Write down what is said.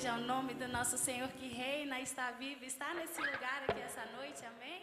seja o nome do nosso Senhor que reina, está vivo, está nesse lugar aqui essa noite, amém?